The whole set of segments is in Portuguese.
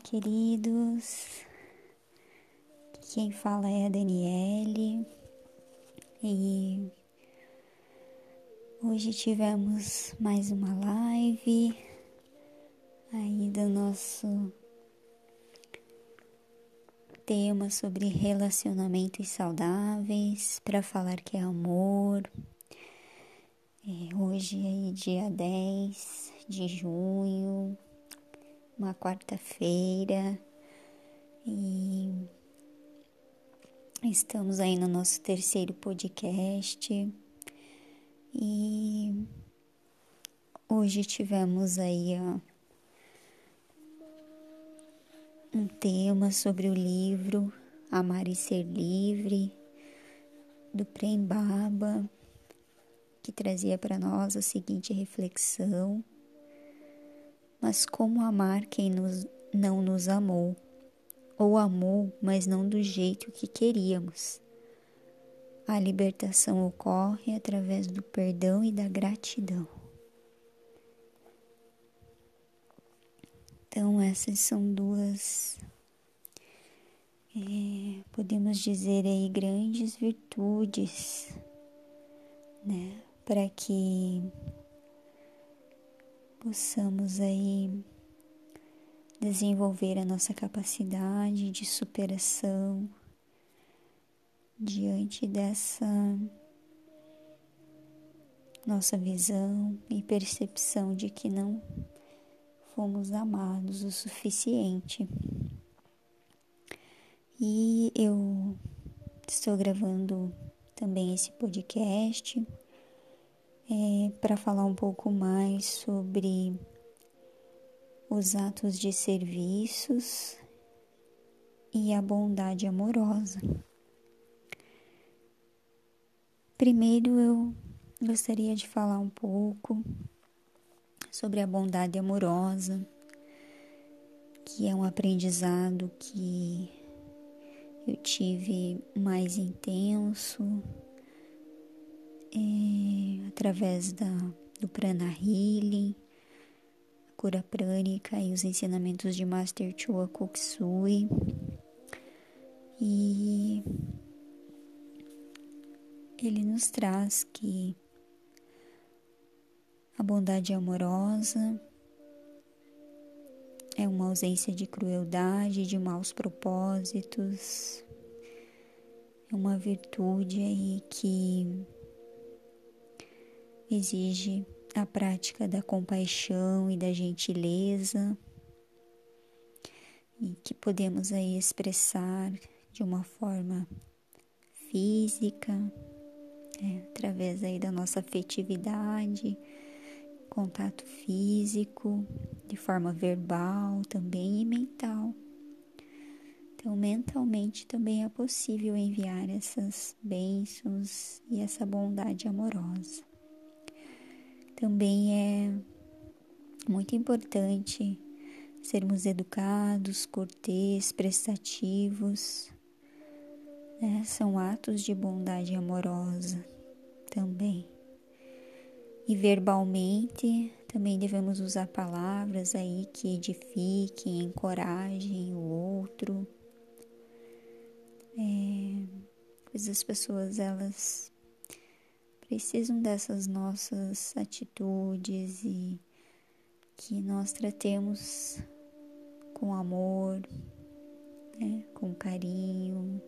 Olá, queridos. Quem fala é a Daniele e hoje tivemos mais uma live aí do nosso tema sobre relacionamentos saudáveis para falar que é amor. É, hoje aí dia 10 de junho uma quarta-feira e estamos aí no nosso terceiro podcast. E hoje tivemos aí ó, um tema sobre o livro Amar e Ser Livre do Prem Baba que trazia para nós a seguinte reflexão mas como amar quem nos, não nos amou? Ou amou, mas não do jeito que queríamos? A libertação ocorre através do perdão e da gratidão. Então, essas são duas, é, podemos dizer aí, grandes virtudes, né? Para que possamos aí desenvolver a nossa capacidade de superação diante dessa nossa visão e percepção de que não fomos amados o suficiente. E eu estou gravando também esse podcast é, para falar um pouco mais sobre os atos de serviços e a bondade amorosa. Primeiro eu gostaria de falar um pouco sobre a bondade amorosa, que é um aprendizado que eu tive mais intenso é, através da, do Prana Healing, cura prânica e os ensinamentos de Master Chua Koksui. E ele nos traz que a bondade amorosa é uma ausência de crueldade, de maus propósitos, é uma virtude aí que exige a prática da compaixão e da gentileza e que podemos aí expressar de uma forma física, é, através aí da nossa afetividade, contato físico, de forma verbal também e mental. Então, mentalmente também é possível enviar essas bênçãos e essa bondade amorosa. Também é muito importante sermos educados, cortês, prestativos. Né? São atos de bondade amorosa também. E verbalmente também devemos usar palavras aí que edifiquem, encorajem o outro. É, pois as pessoas elas precisam dessas nossas atitudes e que nós tratemos com amor, né, com carinho,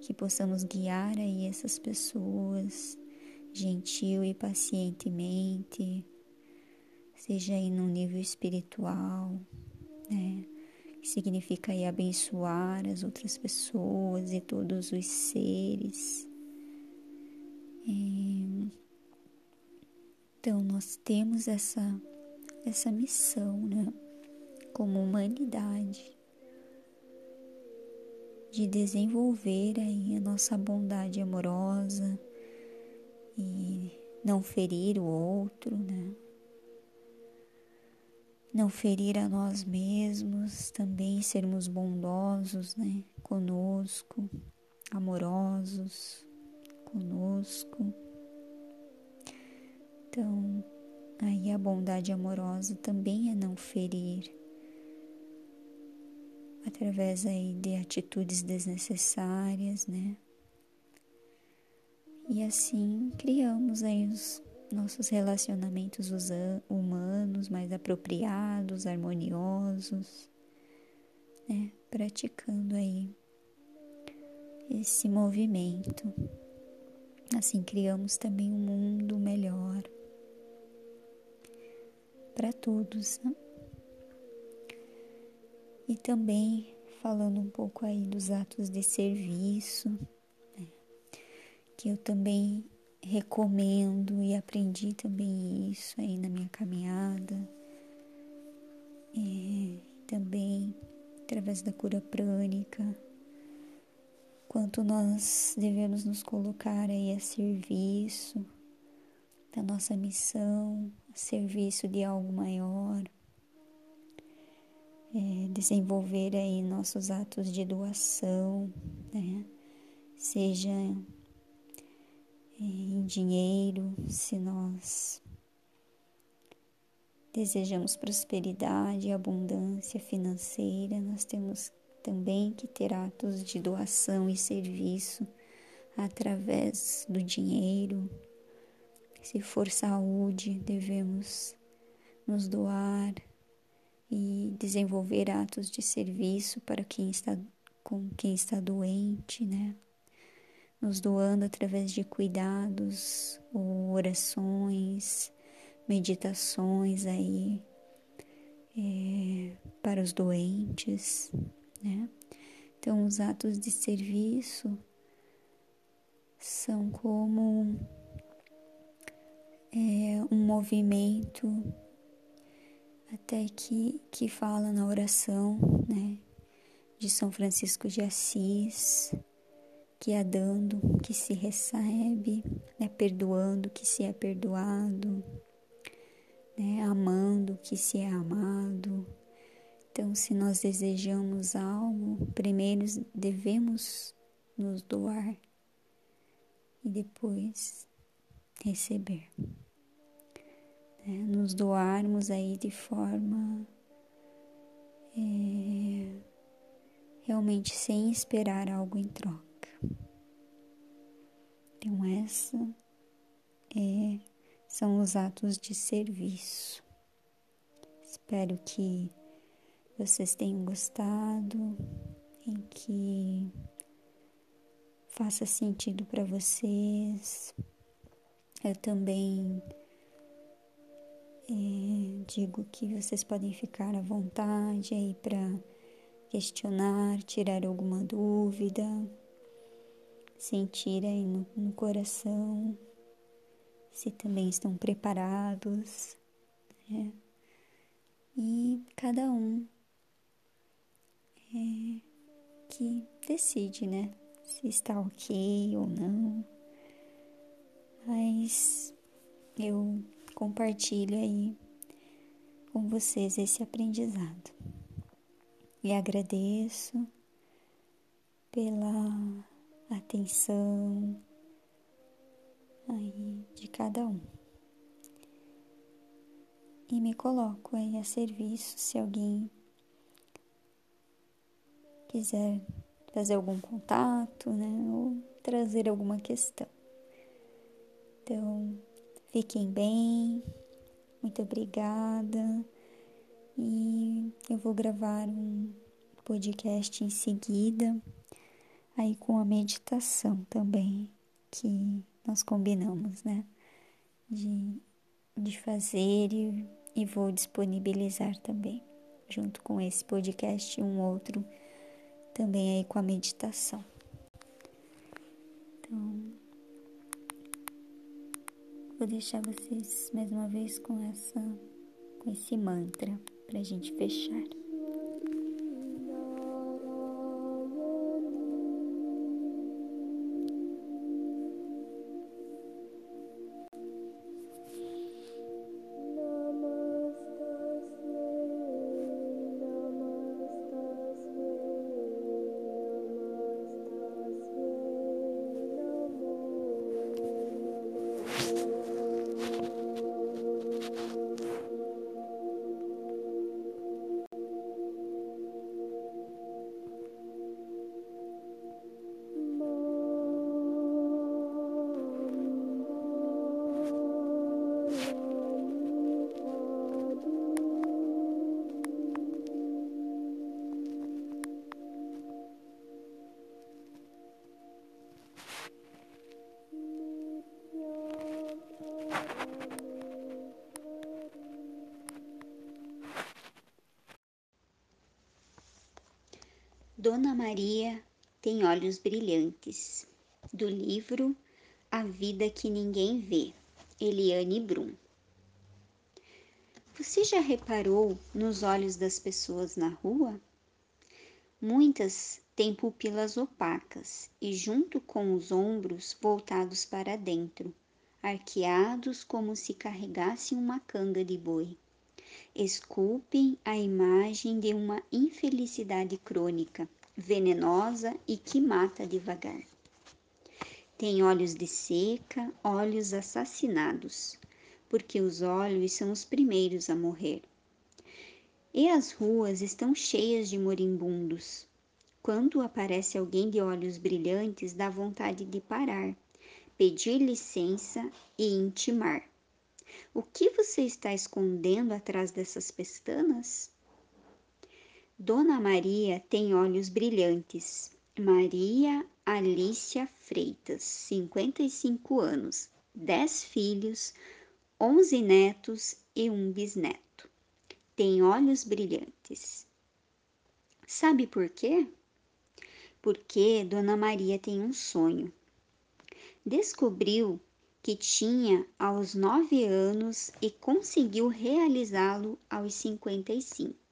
que possamos guiar aí essas pessoas gentil e pacientemente, seja aí no nível espiritual, né, que significa aí abençoar as outras pessoas e todos os seres então nós temos essa essa missão, né, como humanidade, de desenvolver aí a nossa bondade amorosa e não ferir o outro, né? Não ferir a nós mesmos, também sermos bondosos, né, conosco, amorosos conosco. Então, aí a bondade amorosa também é não ferir, através aí de atitudes desnecessárias, né? E assim criamos aí os nossos relacionamentos humanos mais apropriados, harmoniosos, né? Praticando aí esse movimento. Assim criamos também um mundo melhor para todos. Né? E também falando um pouco aí dos atos de serviço, né? que eu também recomendo e aprendi também isso aí na minha caminhada. E também através da cura prânica, quanto nós devemos nos colocar aí a serviço da nossa missão, a serviço de algo maior, é, desenvolver aí nossos atos de doação, né? seja em dinheiro, se nós desejamos prosperidade e abundância financeira, nós temos também que ter atos de doação e serviço através do dinheiro. Se for saúde, devemos nos doar e desenvolver atos de serviço para quem está com quem está doente, né? Nos doando através de cuidados orações, meditações aí é, para os doentes, né? Então, os atos de serviço são como é, um movimento até que, que fala na oração, né? De São Francisco de Assis, que é dando que se recebe, né? perdoando que se é perdoado, né? amando que se é amado. Então, se nós desejamos algo, primeiro devemos nos doar e depois receber. Né? Nos doarmos aí de forma é, realmente sem esperar algo em troca. Então, essa é são os atos de serviço. Espero que vocês tenham gostado, em que faça sentido para vocês. Eu também é, digo que vocês podem ficar à vontade aí para questionar, tirar alguma dúvida, sentir aí no, no coração se também estão preparados, né? E cada um é, que decide, né? Se está ok ou não. Mas eu compartilho aí com vocês esse aprendizado. E agradeço pela atenção, aí de cada um. E me coloco aí a serviço se alguém quiser fazer algum contato, né, ou trazer alguma questão. Então, fiquem bem, muito obrigada. E eu vou gravar um podcast em seguida, aí com a meditação também, que nós combinamos, né? De, de fazer e, e vou disponibilizar também, junto com esse podcast, um outro também aí com a meditação. Então, vou deixar vocês mais uma vez com essa, com esse mantra para a gente fechar. Dona Maria tem olhos brilhantes. Do livro A Vida que Ninguém Vê, Eliane Brum. Você já reparou nos olhos das pessoas na rua? Muitas têm pupilas opacas e, junto com os ombros voltados para dentro, arqueados como se carregassem uma canga de boi esculpem a imagem de uma infelicidade crônica, venenosa e que mata devagar. Tem olhos de seca, olhos assassinados, porque os olhos são os primeiros a morrer. E as ruas estão cheias de moribundos. Quando aparece alguém de olhos brilhantes, dá vontade de parar, pedir licença e intimar. O que você está escondendo atrás dessas pestanas? Dona Maria tem olhos brilhantes. Maria Alicia Freitas, 55 anos, 10 filhos, 11 netos e um bisneto. Tem olhos brilhantes. Sabe por quê? Porque Dona Maria tem um sonho. Descobriu que tinha aos nove anos e conseguiu realizá-lo aos cinquenta e cinco.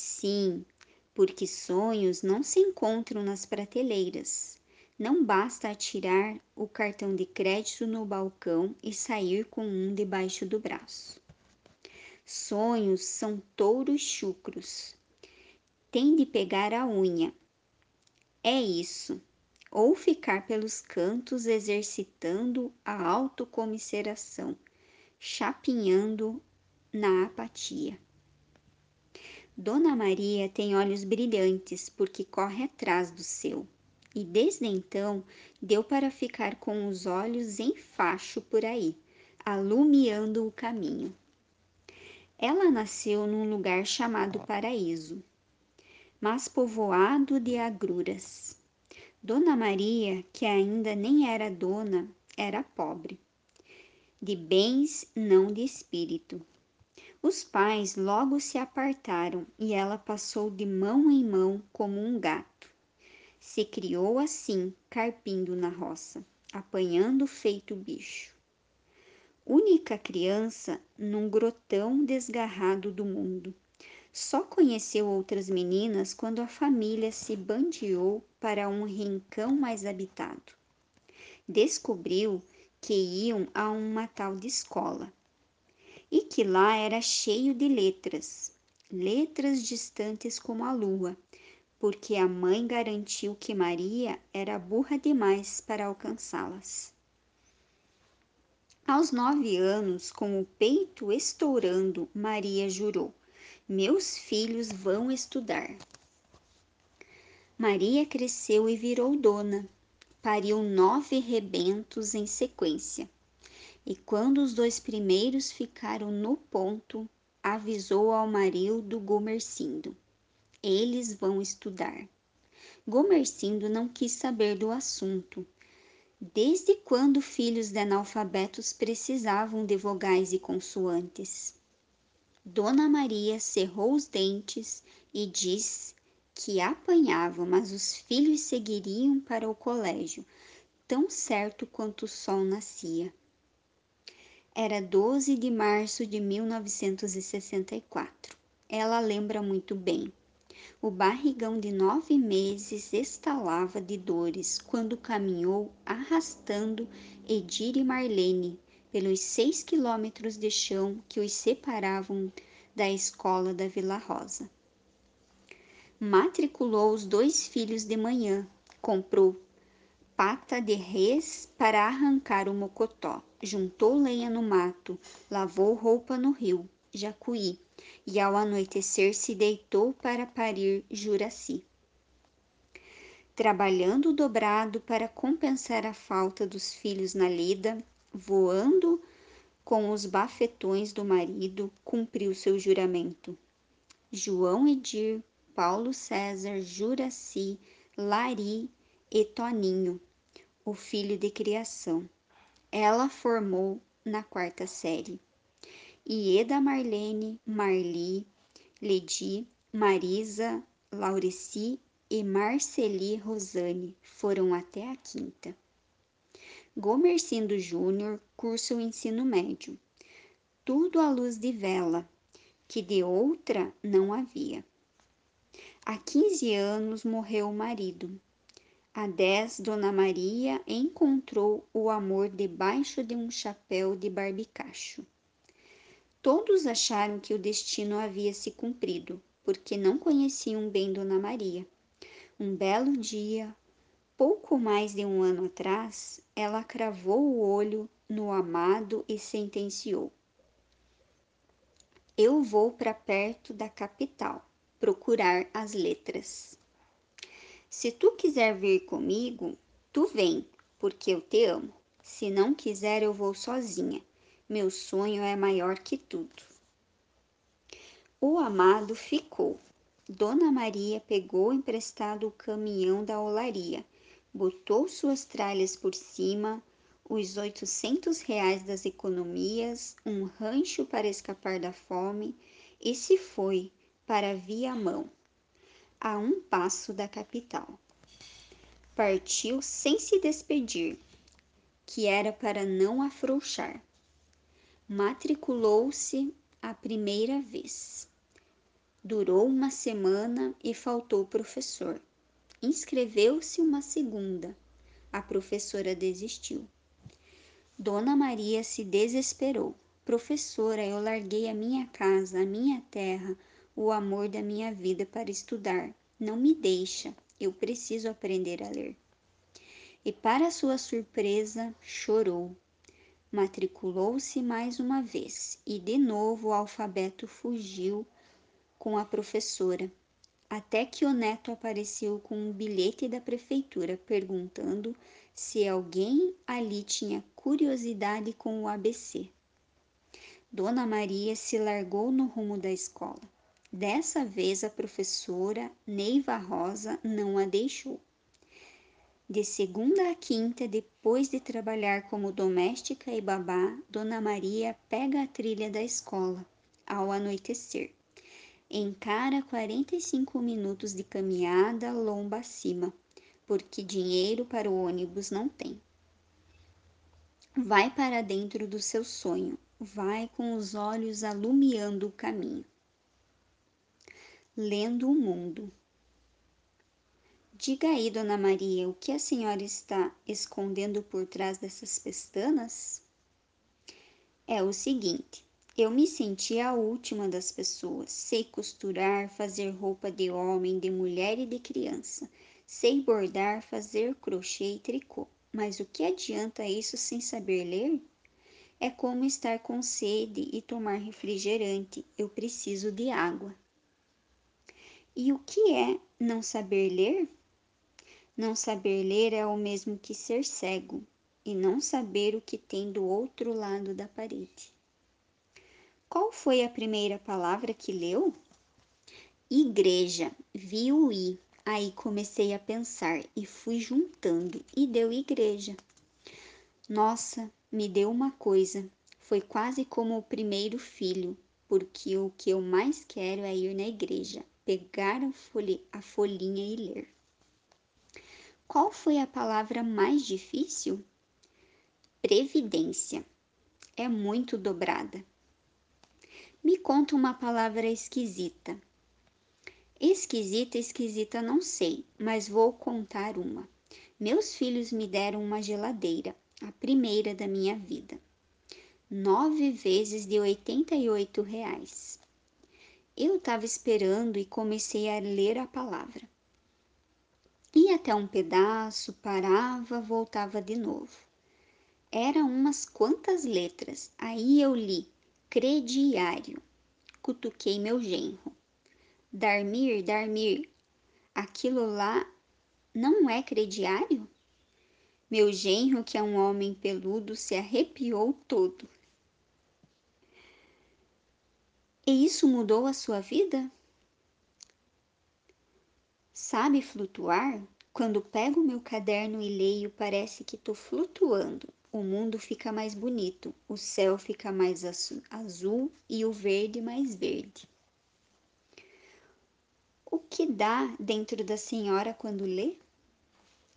Sim, porque sonhos não se encontram nas prateleiras. Não basta atirar o cartão de crédito no balcão e sair com um debaixo do braço. Sonhos são touros chucros. Tem de pegar a unha. É isso ou ficar pelos cantos exercitando a autocomiseração, chapinhando na apatia. Dona Maria tem olhos brilhantes porque corre atrás do seu, e desde então deu para ficar com os olhos em facho por aí, alumiando o caminho. Ela nasceu num lugar chamado Paraíso, mas povoado de agruras Dona Maria, que ainda nem era dona, era pobre, de bens, não de espírito. Os pais logo se apartaram e ela passou de mão em mão como um gato. Se criou assim, carpindo na roça, apanhando feito bicho. Única criança num grotão desgarrado do mundo só conheceu outras meninas quando a família se bandeou para um rincão mais habitado. Descobriu que iam a uma tal de escola e que lá era cheio de letras, letras distantes como a lua, porque a mãe garantiu que Maria era burra demais para alcançá-las. Aos nove anos, com o peito estourando, Maria jurou: meus filhos vão estudar. Maria cresceu e virou dona. Pariu nove rebentos em sequência. E quando os dois primeiros ficaram no ponto, avisou ao marido Gomercindo: Eles vão estudar. Gomercindo não quis saber do assunto. Desde quando filhos de analfabetos precisavam de vogais e consoantes? Dona Maria cerrou os dentes e disse que apanhava, mas os filhos seguiriam para o colégio, tão certo quanto o sol nascia. Era 12 de março de 1964. Ela lembra muito bem. O barrigão de nove meses estalava de dores quando caminhou arrastando Edir e Marlene pelos seis quilômetros de chão que os separavam da escola da Vila Rosa. Matriculou os dois filhos de manhã, comprou pata de res para arrancar o mocotó, juntou lenha no mato, lavou roupa no rio, Jacuí, e ao anoitecer se deitou para parir Juraci. Trabalhando dobrado para compensar a falta dos filhos na lida, voando com os bafetões do marido, cumpriu seu juramento. João Edir, Paulo César, Juraci, Lari e Toninho, o filho de criação. Ela formou na quarta série. Ieda Marlene, Marli, Ledi, Marisa, Laureci e Marceli Rosane foram até a quinta. Gomercindo Júnior cursa o ensino médio. Tudo à luz de vela, que de outra não havia. Há 15 anos morreu o marido. Há 10, Dona Maria encontrou o amor debaixo de um chapéu de barbicacho. Todos acharam que o destino havia se cumprido, porque não conheciam bem Dona Maria. Um belo dia, pouco mais de um ano atrás, ela cravou o olho no amado e sentenciou: Eu vou para perto da capital procurar as letras. Se tu quiser vir comigo, tu vem, porque eu te amo. Se não quiser, eu vou sozinha. Meu sonho é maior que tudo. O amado ficou. Dona Maria pegou emprestado o caminhão da olaria botou suas tralhas por cima, os oitocentos reais das economias, um rancho para escapar da fome e se foi para Viamão, a um passo da capital. Partiu sem se despedir, que era para não afrouxar. Matriculou-se a primeira vez. Durou uma semana e faltou professor. Inscreveu-se uma segunda. A professora desistiu. Dona Maria se desesperou. Professora, eu larguei a minha casa, a minha terra, o amor da minha vida para estudar. Não me deixa, eu preciso aprender a ler. E, para sua surpresa, chorou. Matriculou-se mais uma vez e, de novo, o alfabeto fugiu com a professora até que o neto apareceu com um bilhete da prefeitura perguntando se alguém ali tinha curiosidade com o ABC. Dona Maria se largou no rumo da escola. Dessa vez a professora Neiva Rosa não a deixou. De segunda a quinta, depois de trabalhar como doméstica e babá, Dona Maria pega a trilha da escola ao anoitecer encara 45 minutos de caminhada lomba acima, porque dinheiro para o ônibus não tem. Vai para dentro do seu sonho, vai com os olhos alumiando o caminho. Lendo o mundo. Diga aí, Dona Maria, o que a senhora está escondendo por trás dessas pestanas? É o seguinte: eu me senti a última das pessoas. Sei costurar, fazer roupa de homem, de mulher e de criança. Sei bordar, fazer crochê e tricô. Mas o que adianta isso sem saber ler? É como estar com sede e tomar refrigerante. Eu preciso de água. E o que é não saber ler? Não saber ler é o mesmo que ser cego e não saber o que tem do outro lado da parede. Qual foi a primeira palavra que leu? Igreja. Vi o i. Aí comecei a pensar e fui juntando e deu igreja. Nossa, me deu uma coisa. Foi quase como o primeiro filho, porque o que eu mais quero é ir na igreja, pegar a, folhinha e ler. Qual foi a palavra mais difícil? Previdência. É muito dobrada. Me conta uma palavra esquisita. Esquisita, esquisita, não sei, mas vou contar uma. Meus filhos me deram uma geladeira, a primeira da minha vida. Nove vezes de 88 reais. Eu estava esperando e comecei a ler a palavra. Ia até um pedaço, parava, voltava de novo. Eram umas quantas letras. Aí eu li crediário. Cutuquei meu genro. Darmir, Darmir, aquilo lá não é crediário? Meu genro, que é um homem peludo, se arrepiou todo. E isso mudou a sua vida? Sabe flutuar? Quando pego meu caderno e leio, parece que estou flutuando o mundo fica mais bonito, o céu fica mais azul e o verde mais verde. o que dá dentro da senhora quando lê?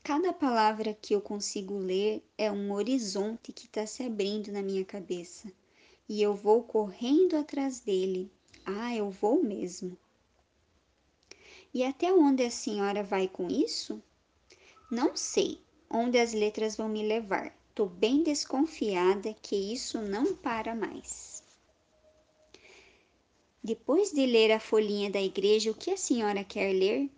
Cada palavra que eu consigo ler é um horizonte que está se abrindo na minha cabeça e eu vou correndo atrás dele. Ah, eu vou mesmo. E até onde a senhora vai com isso? Não sei onde as letras vão me levar. Tô bem desconfiada que isso não para mais. Depois de ler a folhinha da igreja, o que a senhora quer ler?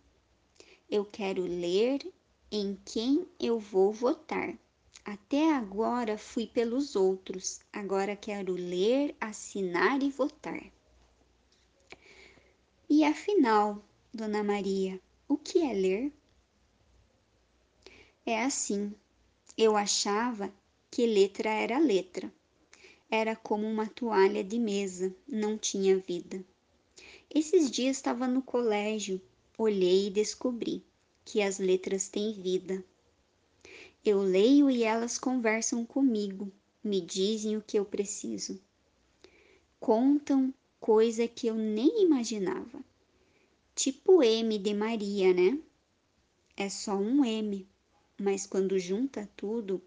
Eu quero ler em quem eu vou votar. Até agora fui pelos outros, agora quero ler, assinar e votar. E afinal, Dona Maria, o que é ler? É assim, eu achava que letra era letra. Era como uma toalha de mesa, não tinha vida. Esses dias estava no colégio, olhei e descobri que as letras têm vida. Eu leio e elas conversam comigo, me dizem o que eu preciso. Contam coisa que eu nem imaginava. Tipo M de Maria, né? É só um M, mas quando junta tudo,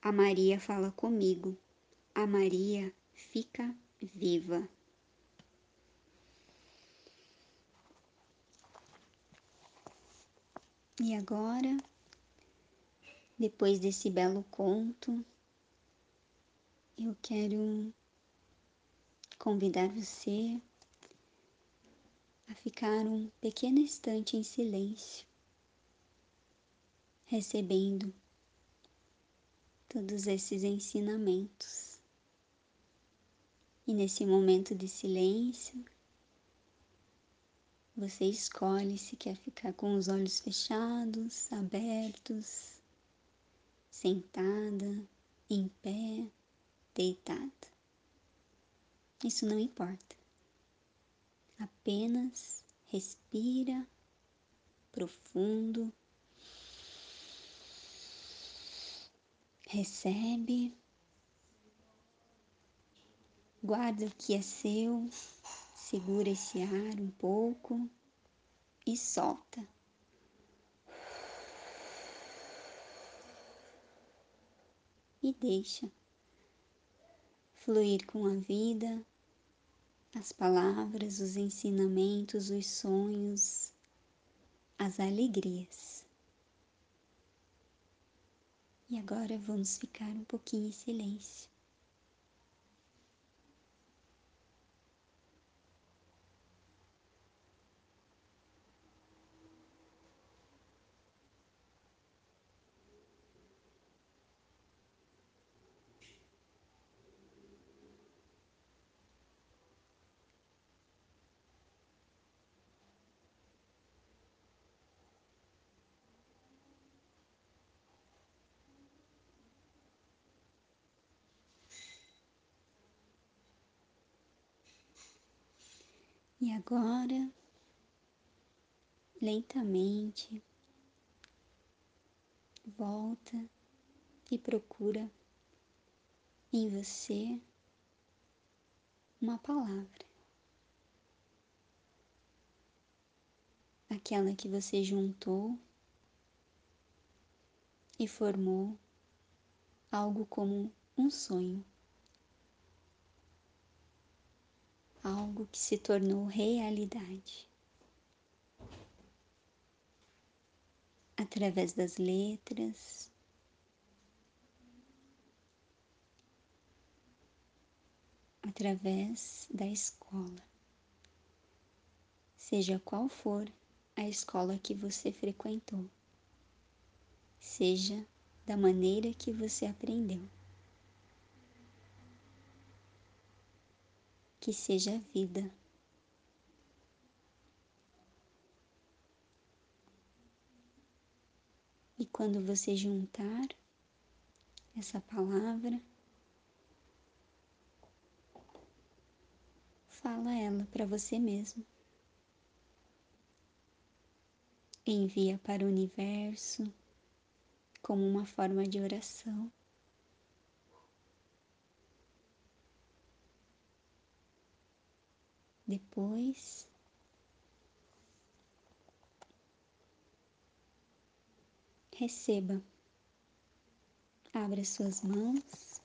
a Maria fala comigo. A Maria fica viva. E agora depois desse belo conto, eu quero convidar você a ficar um pequeno instante em silêncio, recebendo todos esses ensinamentos. E nesse momento de silêncio, você escolhe se quer ficar com os olhos fechados, abertos sentada, em pé, deitada. Isso não importa. Apenas respira profundo, recebe, guarda o que é seu, segura esse ar um pouco e solta. E deixa fluir com a vida, as palavras, os ensinamentos, os sonhos, as alegrias. E agora vamos ficar um pouquinho em silêncio. E agora, lentamente, volta e procura em você uma palavra. Aquela que você juntou e formou algo como um sonho. Algo que se tornou realidade. Através das letras, através da escola. Seja qual for a escola que você frequentou, seja da maneira que você aprendeu. Que seja vida. E quando você juntar essa palavra, fala ela para você mesmo. Envia para o universo como uma forma de oração. Depois, receba. Abra suas mãos.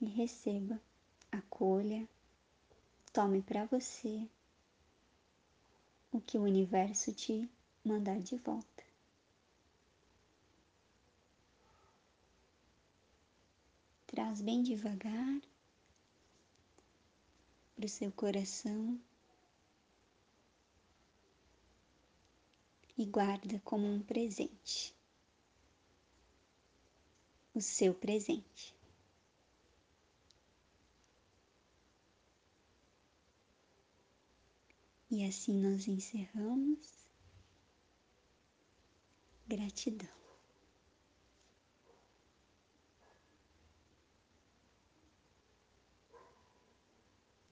E receba, acolha, tome para você o que o universo te mandar de volta. Traz bem devagar para o seu coração e guarda como um presente o seu presente. E assim nós encerramos. Gratidão.